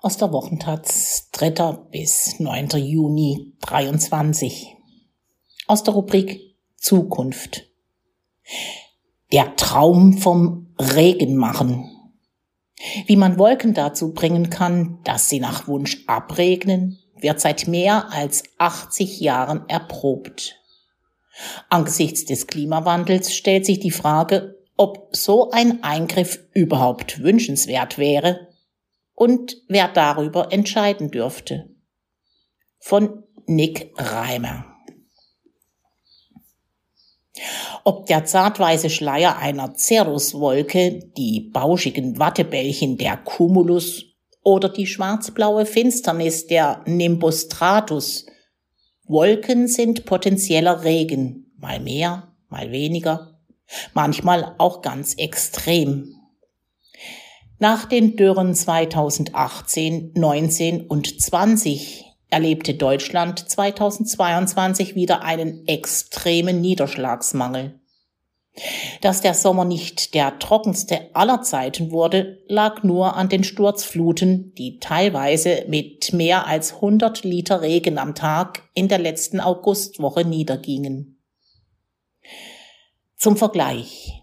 aus der Wochentaz 3. bis 9. Juni 23 aus der Rubrik Zukunft. Der Traum vom Regen machen. Wie man Wolken dazu bringen kann, dass sie nach Wunsch abregnen, wird seit mehr als 80 Jahren erprobt. Angesichts des Klimawandels stellt sich die Frage, ob so ein Eingriff überhaupt wünschenswert wäre und wer darüber entscheiden dürfte. Von Nick Reimer. Ob der zartweiße Schleier einer Cirruswolke, die bauschigen Wattebällchen der Cumulus oder die schwarzblaue Finsternis der Nimbus Stratus. Wolken sind potenzieller Regen, mal mehr, mal weniger, manchmal auch ganz extrem. Nach den Dürren 2018, 19 und 20 erlebte Deutschland 2022 wieder einen extremen Niederschlagsmangel. Dass der Sommer nicht der trockenste aller Zeiten wurde, lag nur an den Sturzfluten, die teilweise mit mehr als 100 Liter Regen am Tag in der letzten Augustwoche niedergingen. Zum Vergleich.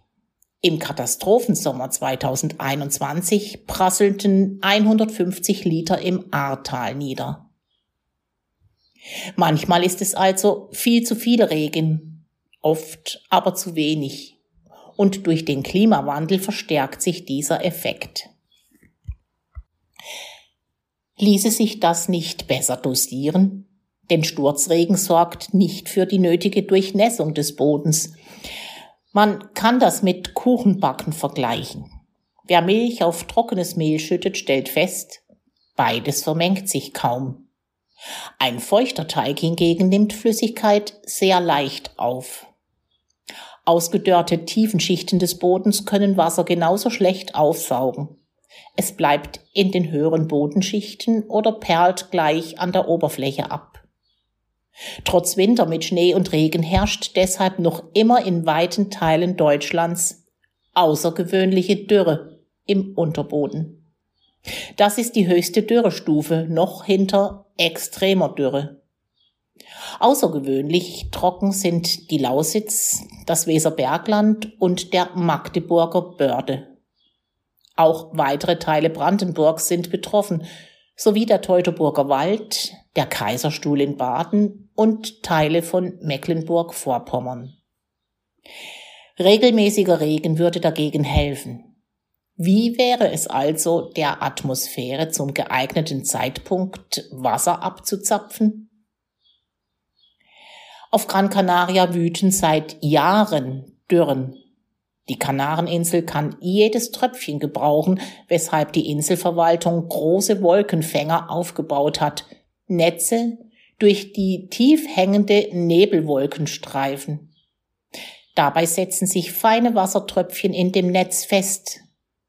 Im Katastrophensommer 2021 prasselten 150 Liter im Ahrtal nieder. Manchmal ist es also viel zu viel Regen, oft aber zu wenig. Und durch den Klimawandel verstärkt sich dieser Effekt. Ließe sich das nicht besser dosieren? Denn Sturzregen sorgt nicht für die nötige Durchnässung des Bodens, man kann das mit Kuchenbacken vergleichen. Wer Milch auf trockenes Mehl schüttet, stellt fest, beides vermengt sich kaum. Ein feuchter Teig hingegen nimmt Flüssigkeit sehr leicht auf. Ausgedörrte Tiefenschichten des Bodens können Wasser genauso schlecht aufsaugen. Es bleibt in den höheren Bodenschichten oder perlt gleich an der Oberfläche ab. Trotz Winter mit Schnee und Regen herrscht deshalb noch immer in weiten Teilen Deutschlands außergewöhnliche Dürre im Unterboden. Das ist die höchste Dürrestufe, noch hinter extremer Dürre. Außergewöhnlich trocken sind die Lausitz, das Weserbergland und der Magdeburger Börde. Auch weitere Teile Brandenburgs sind betroffen, sowie der Teutoburger Wald, der Kaiserstuhl in Baden und Teile von Mecklenburg-Vorpommern. Regelmäßiger Regen würde dagegen helfen. Wie wäre es also, der Atmosphäre zum geeigneten Zeitpunkt Wasser abzuzapfen? Auf Gran Canaria wüten seit Jahren Dürren die Kanareninsel kann jedes Tröpfchen gebrauchen, weshalb die Inselverwaltung große Wolkenfänger aufgebaut hat, Netze durch die tief hängende Nebelwolkenstreifen. Dabei setzen sich feine Wassertröpfchen in dem Netz fest,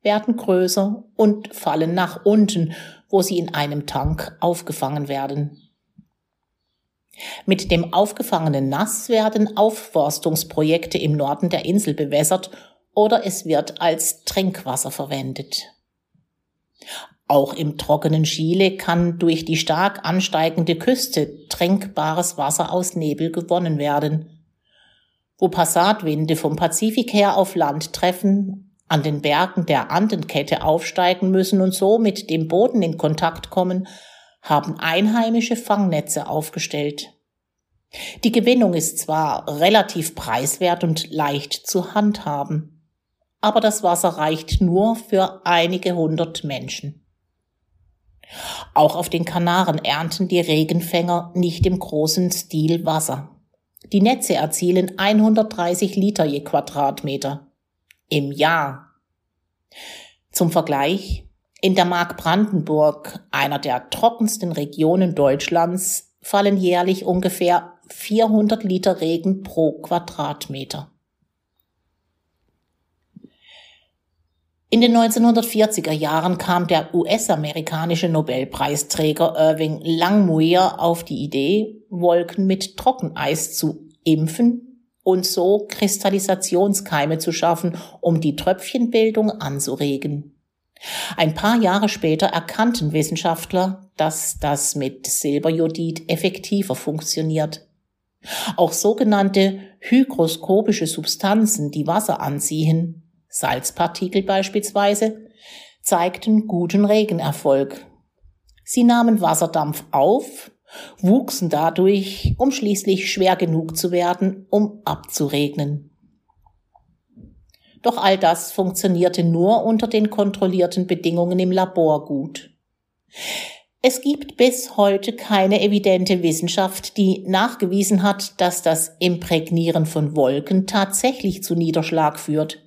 werden größer und fallen nach unten, wo sie in einem Tank aufgefangen werden. Mit dem aufgefangenen Nass werden Aufforstungsprojekte im Norden der Insel bewässert oder es wird als Trinkwasser verwendet. Auch im trockenen Chile kann durch die stark ansteigende Küste trinkbares Wasser aus Nebel gewonnen werden. Wo Passatwinde vom Pazifik her auf Land treffen, an den Bergen der Andenkette aufsteigen müssen und so mit dem Boden in Kontakt kommen, haben einheimische Fangnetze aufgestellt. Die Gewinnung ist zwar relativ preiswert und leicht zu handhaben, aber das Wasser reicht nur für einige hundert Menschen. Auch auf den Kanaren ernten die Regenfänger nicht im großen Stil Wasser. Die Netze erzielen 130 Liter je Quadratmeter im Jahr. Zum Vergleich, in der Mark Brandenburg, einer der trockensten Regionen Deutschlands, fallen jährlich ungefähr 400 Liter Regen pro Quadratmeter. In den 1940er Jahren kam der US-amerikanische Nobelpreisträger Irving Langmuir auf die Idee, Wolken mit Trockeneis zu impfen und so Kristallisationskeime zu schaffen, um die Tröpfchenbildung anzuregen. Ein paar Jahre später erkannten Wissenschaftler, dass das mit Silberjodid effektiver funktioniert. Auch sogenannte hygroskopische Substanzen, die Wasser anziehen, Salzpartikel beispielsweise, zeigten guten Regenerfolg. Sie nahmen Wasserdampf auf, wuchsen dadurch, um schließlich schwer genug zu werden, um abzuregnen. Doch all das funktionierte nur unter den kontrollierten Bedingungen im Labor gut. Es gibt bis heute keine evidente Wissenschaft, die nachgewiesen hat, dass das Imprägnieren von Wolken tatsächlich zu Niederschlag führt,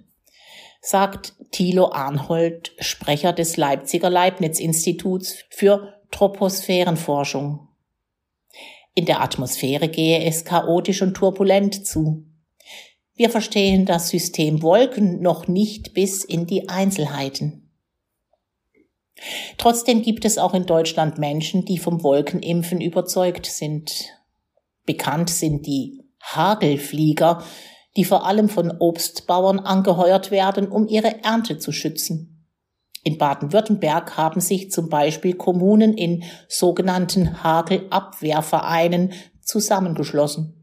sagt Thilo Arnhold, Sprecher des Leipziger Leibniz-Instituts für Troposphärenforschung. In der Atmosphäre gehe es chaotisch und turbulent zu. Wir verstehen das System Wolken noch nicht bis in die Einzelheiten. Trotzdem gibt es auch in Deutschland Menschen, die vom Wolkenimpfen überzeugt sind. Bekannt sind die Hagelflieger, die vor allem von Obstbauern angeheuert werden, um ihre Ernte zu schützen. In Baden-Württemberg haben sich zum Beispiel Kommunen in sogenannten Hagelabwehrvereinen zusammengeschlossen.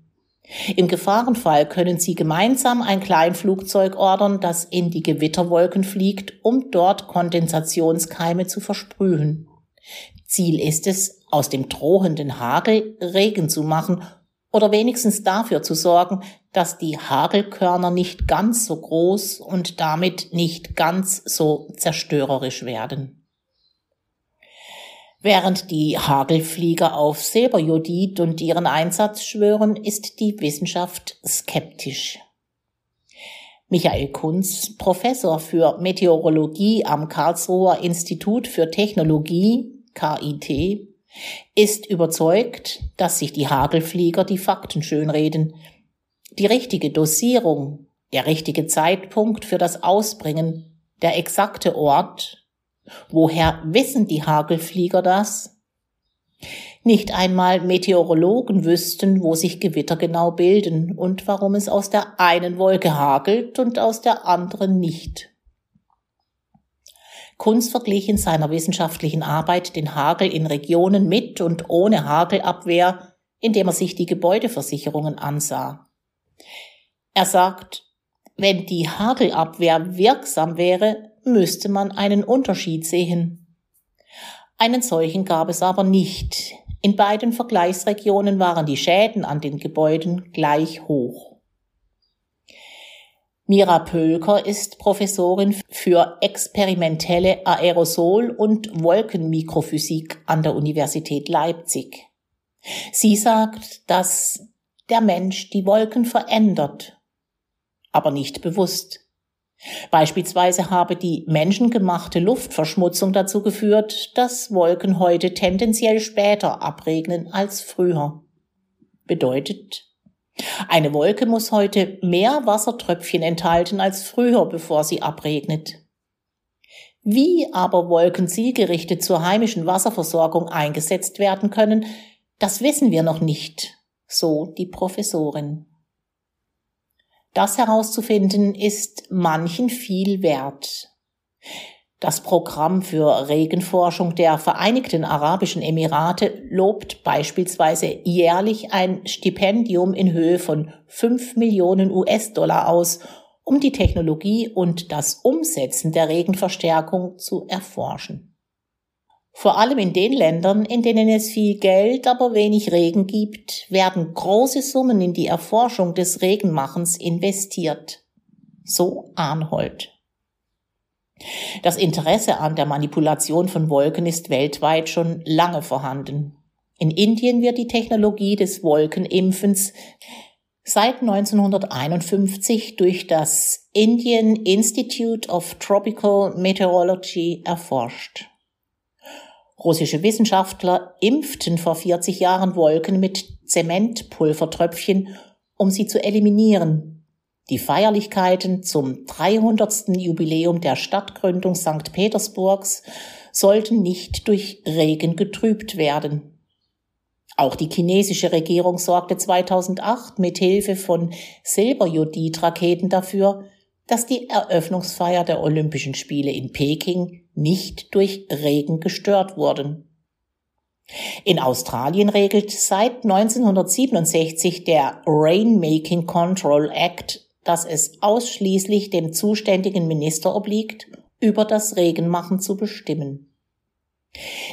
Im Gefahrenfall können Sie gemeinsam ein Kleinflugzeug ordern, das in die Gewitterwolken fliegt, um dort Kondensationskeime zu versprühen. Ziel ist es, aus dem drohenden Hagel Regen zu machen oder wenigstens dafür zu sorgen, dass die Hagelkörner nicht ganz so groß und damit nicht ganz so zerstörerisch werden. Während die Hagelflieger auf Silberjodid und ihren Einsatz schwören, ist die Wissenschaft skeptisch. Michael Kunz, Professor für Meteorologie am Karlsruher Institut für Technologie, KIT, ist überzeugt, dass sich die Hagelflieger die Fakten schönreden. Die richtige Dosierung, der richtige Zeitpunkt für das Ausbringen, der exakte Ort Woher wissen die Hagelflieger das? Nicht einmal Meteorologen wüssten, wo sich Gewitter genau bilden und warum es aus der einen Wolke hagelt und aus der anderen nicht. Kunz verglich in seiner wissenschaftlichen Arbeit den Hagel in Regionen mit und ohne Hagelabwehr, indem er sich die Gebäudeversicherungen ansah. Er sagt, wenn die Hagelabwehr wirksam wäre, müsste man einen Unterschied sehen. Einen solchen gab es aber nicht. In beiden Vergleichsregionen waren die Schäden an den Gebäuden gleich hoch. Mira Pölker ist Professorin für experimentelle Aerosol- und Wolkenmikrophysik an der Universität Leipzig. Sie sagt, dass der Mensch die Wolken verändert, aber nicht bewusst. Beispielsweise habe die menschengemachte Luftverschmutzung dazu geführt, dass Wolken heute tendenziell später abregnen als früher. Bedeutet, eine Wolke muss heute mehr Wassertröpfchen enthalten als früher, bevor sie abregnet. Wie aber Wolken zielgerichtet zur heimischen Wasserversorgung eingesetzt werden können, das wissen wir noch nicht, so die Professorin. Das herauszufinden ist manchen viel wert. Das Programm für Regenforschung der Vereinigten Arabischen Emirate lobt beispielsweise jährlich ein Stipendium in Höhe von 5 Millionen US-Dollar aus, um die Technologie und das Umsetzen der Regenverstärkung zu erforschen. Vor allem in den Ländern, in denen es viel Geld, aber wenig Regen gibt, werden große Summen in die Erforschung des Regenmachens investiert. So Arnhold. Das Interesse an der Manipulation von Wolken ist weltweit schon lange vorhanden. In Indien wird die Technologie des Wolkenimpfens seit 1951 durch das Indian Institute of Tropical Meteorology erforscht. Russische Wissenschaftler impften vor 40 Jahren Wolken mit Zementpulvertröpfchen, um sie zu eliminieren. Die Feierlichkeiten zum 300. Jubiläum der Stadtgründung St. Petersburgs sollten nicht durch Regen getrübt werden. Auch die chinesische Regierung sorgte 2008 mit Hilfe von Silberjodid-Raketen dafür, dass die Eröffnungsfeier der Olympischen Spiele in Peking nicht durch Regen gestört wurden. In Australien regelt seit 1967 der Rainmaking Control Act, dass es ausschließlich dem zuständigen Minister obliegt, über das Regenmachen zu bestimmen.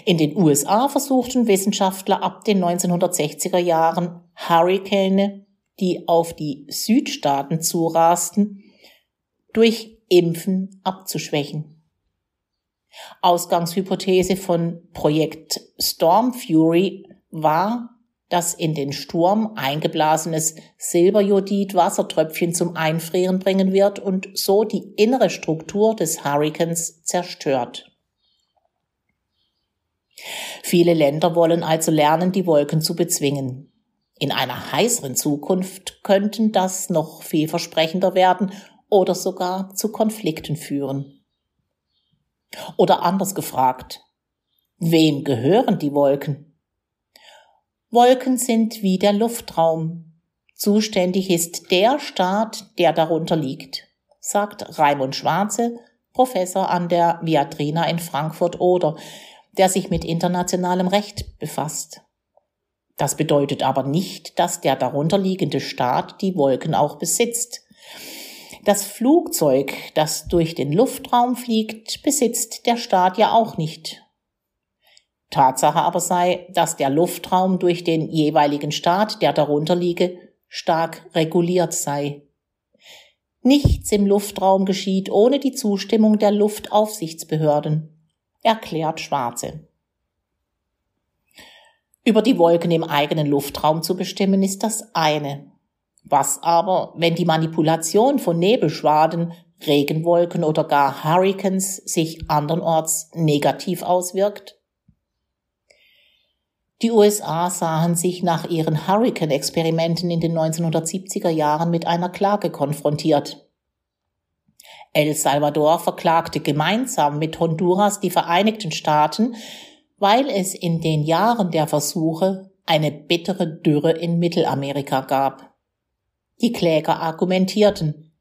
In den USA versuchten Wissenschaftler ab den 1960er Jahren Hurrikane, die auf die Südstaaten zurasten, durch Impfen abzuschwächen. Ausgangshypothese von Projekt Storm Fury war, dass in den Sturm eingeblasenes Silberjodid Wassertröpfchen zum Einfrieren bringen wird und so die innere Struktur des Hurrikans zerstört. Viele Länder wollen also lernen, die Wolken zu bezwingen. In einer heißeren Zukunft könnten das noch vielversprechender werden oder sogar zu Konflikten führen. Oder anders gefragt, wem gehören die Wolken? Wolken sind wie der Luftraum. Zuständig ist der Staat, der darunter liegt, sagt Raimund Schwarze, Professor an der Viadrina in Frankfurt oder, der sich mit internationalem Recht befasst. Das bedeutet aber nicht, dass der darunterliegende Staat die Wolken auch besitzt. Das Flugzeug, das durch den Luftraum fliegt, besitzt der Staat ja auch nicht. Tatsache aber sei, dass der Luftraum durch den jeweiligen Staat, der darunter liege, stark reguliert sei. Nichts im Luftraum geschieht ohne die Zustimmung der Luftaufsichtsbehörden, erklärt Schwarze. Über die Wolken im eigenen Luftraum zu bestimmen ist das eine. Was aber, wenn die Manipulation von Nebelschwaden, Regenwolken oder gar Hurricanes sich andernorts negativ auswirkt? Die USA sahen sich nach ihren Hurricane-Experimenten in den 1970er Jahren mit einer Klage konfrontiert. El Salvador verklagte gemeinsam mit Honduras die Vereinigten Staaten, weil es in den Jahren der Versuche eine bittere Dürre in Mittelamerika gab. Die Kläger argumentierten,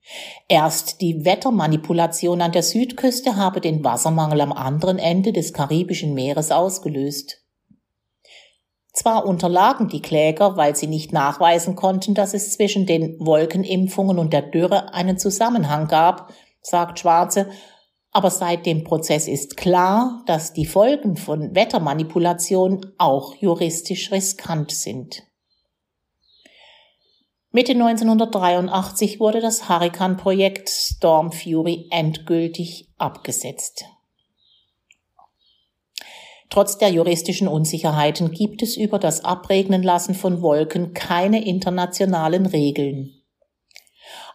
erst die Wettermanipulation an der Südküste habe den Wassermangel am anderen Ende des Karibischen Meeres ausgelöst. Zwar unterlagen die Kläger, weil sie nicht nachweisen konnten, dass es zwischen den Wolkenimpfungen und der Dürre einen Zusammenhang gab, sagt Schwarze, aber seit dem Prozess ist klar, dass die Folgen von Wettermanipulation auch juristisch riskant sind. Mitte 1983 wurde das Hurrikan-Projekt Storm Fury endgültig abgesetzt. Trotz der juristischen Unsicherheiten gibt es über das Abregnen lassen von Wolken keine internationalen Regeln.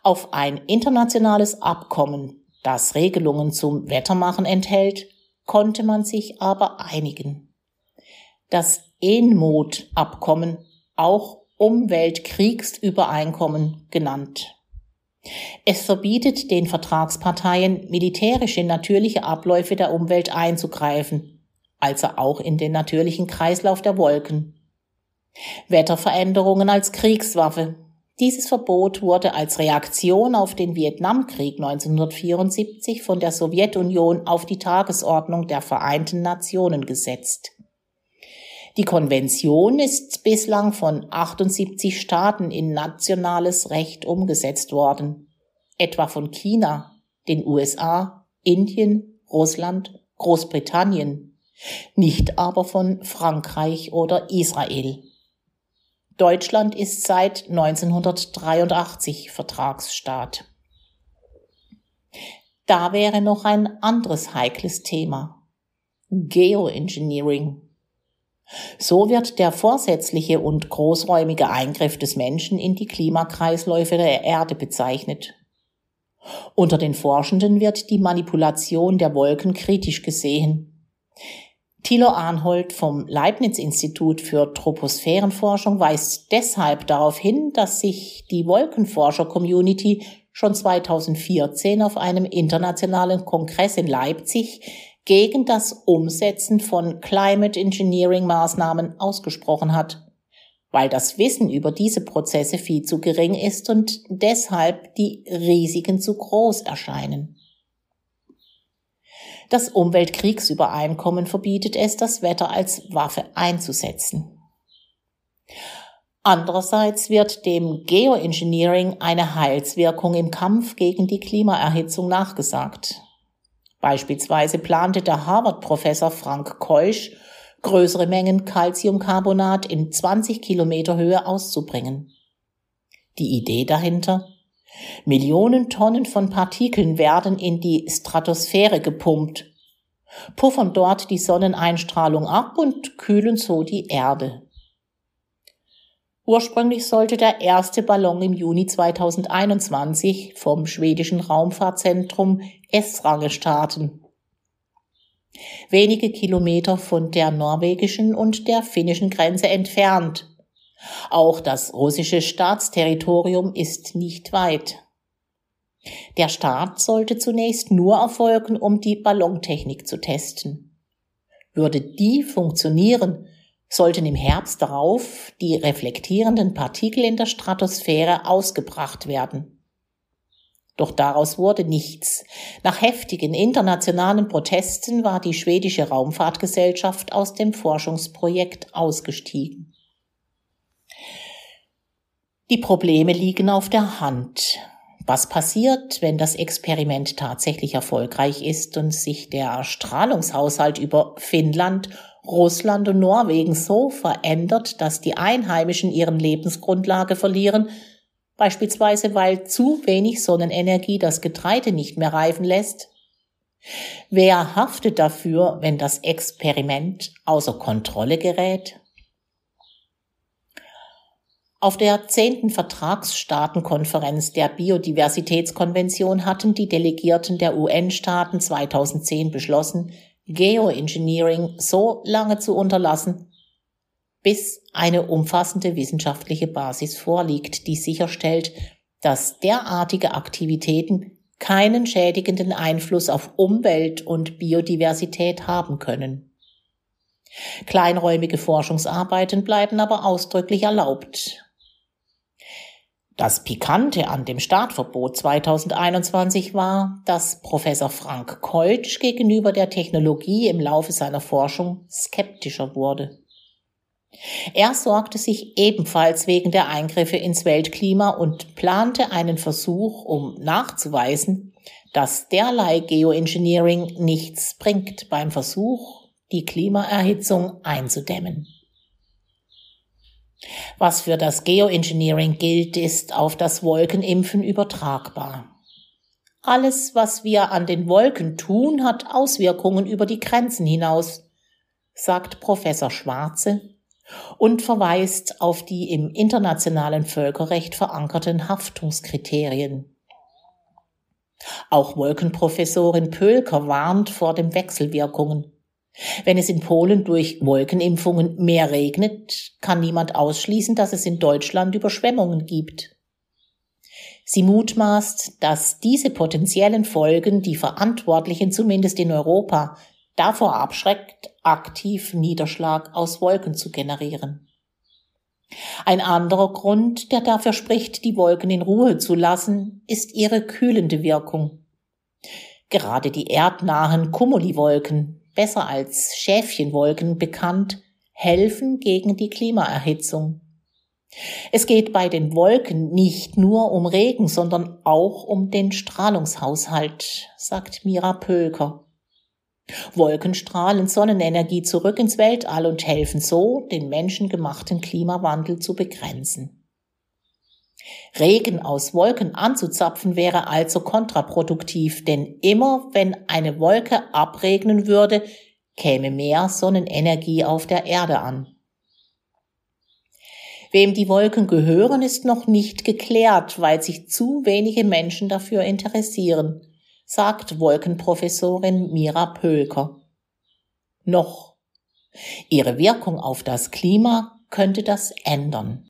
Auf ein internationales Abkommen, das Regelungen zum Wettermachen enthält, konnte man sich aber einigen. Das ENMOD-Abkommen, auch Umweltkriegsübereinkommen genannt. Es verbietet den Vertragsparteien, militärisch in natürliche Abläufe der Umwelt einzugreifen, also auch in den natürlichen Kreislauf der Wolken. Wetterveränderungen als Kriegswaffe. Dieses Verbot wurde als Reaktion auf den Vietnamkrieg 1974 von der Sowjetunion auf die Tagesordnung der Vereinten Nationen gesetzt. Die Konvention ist bislang von 78 Staaten in nationales Recht umgesetzt worden, etwa von China, den USA, Indien, Russland, Großbritannien, nicht aber von Frankreich oder Israel. Deutschland ist seit 1983 Vertragsstaat. Da wäre noch ein anderes heikles Thema. Geoengineering. So wird der vorsätzliche und großräumige Eingriff des Menschen in die Klimakreisläufe der Erde bezeichnet. Unter den Forschenden wird die Manipulation der Wolken kritisch gesehen. Thilo Arnhold vom Leibniz-Institut für Troposphärenforschung weist deshalb darauf hin, dass sich die Wolkenforscher-Community schon 2014 auf einem internationalen Kongress in Leipzig gegen das Umsetzen von Climate Engineering Maßnahmen ausgesprochen hat, weil das Wissen über diese Prozesse viel zu gering ist und deshalb die Risiken zu groß erscheinen. Das Umweltkriegsübereinkommen verbietet es, das Wetter als Waffe einzusetzen. Andererseits wird dem Geoengineering eine Heilswirkung im Kampf gegen die Klimaerhitzung nachgesagt. Beispielsweise plante der Harvard-Professor Frank Keusch, größere Mengen Calciumcarbonat in 20 Kilometer Höhe auszubringen. Die Idee dahinter? Millionen Tonnen von Partikeln werden in die Stratosphäre gepumpt, puffern dort die Sonneneinstrahlung ab und kühlen so die Erde. Ursprünglich sollte der erste Ballon im Juni 2021 vom schwedischen Raumfahrtzentrum Esrange starten. Wenige Kilometer von der norwegischen und der finnischen Grenze entfernt. Auch das russische Staatsterritorium ist nicht weit. Der Start sollte zunächst nur erfolgen, um die Ballontechnik zu testen. Würde die funktionieren, sollten im Herbst darauf die reflektierenden Partikel in der Stratosphäre ausgebracht werden. Doch daraus wurde nichts. Nach heftigen internationalen Protesten war die schwedische Raumfahrtgesellschaft aus dem Forschungsprojekt ausgestiegen. Die Probleme liegen auf der Hand. Was passiert, wenn das Experiment tatsächlich erfolgreich ist und sich der Strahlungshaushalt über Finnland Russland und Norwegen so verändert, dass die Einheimischen ihren Lebensgrundlage verlieren, beispielsweise weil zu wenig Sonnenenergie das Getreide nicht mehr reifen lässt? Wer haftet dafür, wenn das Experiment außer Kontrolle gerät? Auf der zehnten Vertragsstaatenkonferenz der Biodiversitätskonvention hatten die Delegierten der UN-Staaten 2010 beschlossen, Geoengineering so lange zu unterlassen, bis eine umfassende wissenschaftliche Basis vorliegt, die sicherstellt, dass derartige Aktivitäten keinen schädigenden Einfluss auf Umwelt und Biodiversität haben können. Kleinräumige Forschungsarbeiten bleiben aber ausdrücklich erlaubt. Das Pikante an dem Startverbot 2021 war, dass Professor Frank Keutsch gegenüber der Technologie im Laufe seiner Forschung skeptischer wurde. Er sorgte sich ebenfalls wegen der Eingriffe ins Weltklima und plante einen Versuch, um nachzuweisen, dass derlei Geoengineering nichts bringt beim Versuch, die Klimaerhitzung einzudämmen. Was für das Geoengineering gilt, ist auf das Wolkenimpfen übertragbar. Alles, was wir an den Wolken tun, hat Auswirkungen über die Grenzen hinaus, sagt Professor Schwarze und verweist auf die im internationalen Völkerrecht verankerten Haftungskriterien. Auch Wolkenprofessorin Pölker warnt vor den Wechselwirkungen. Wenn es in Polen durch Wolkenimpfungen mehr regnet, kann niemand ausschließen, dass es in Deutschland Überschwemmungen gibt. Sie mutmaßt, dass diese potenziellen Folgen die Verantwortlichen zumindest in Europa davor abschreckt, aktiv Niederschlag aus Wolken zu generieren. Ein anderer Grund, der dafür spricht, die Wolken in Ruhe zu lassen, ist ihre kühlende Wirkung. Gerade die erdnahen Kumuliwolken, besser als Schäfchenwolken bekannt, helfen gegen die Klimaerhitzung. Es geht bei den Wolken nicht nur um Regen, sondern auch um den Strahlungshaushalt, sagt Mira Pölker. Wolken strahlen Sonnenenergie zurück ins Weltall und helfen so, den menschengemachten Klimawandel zu begrenzen. Regen aus Wolken anzuzapfen wäre also kontraproduktiv, denn immer wenn eine Wolke abregnen würde, käme mehr Sonnenenergie auf der Erde an. Wem die Wolken gehören, ist noch nicht geklärt, weil sich zu wenige Menschen dafür interessieren, sagt Wolkenprofessorin Mira Pölker. Noch. Ihre Wirkung auf das Klima könnte das ändern.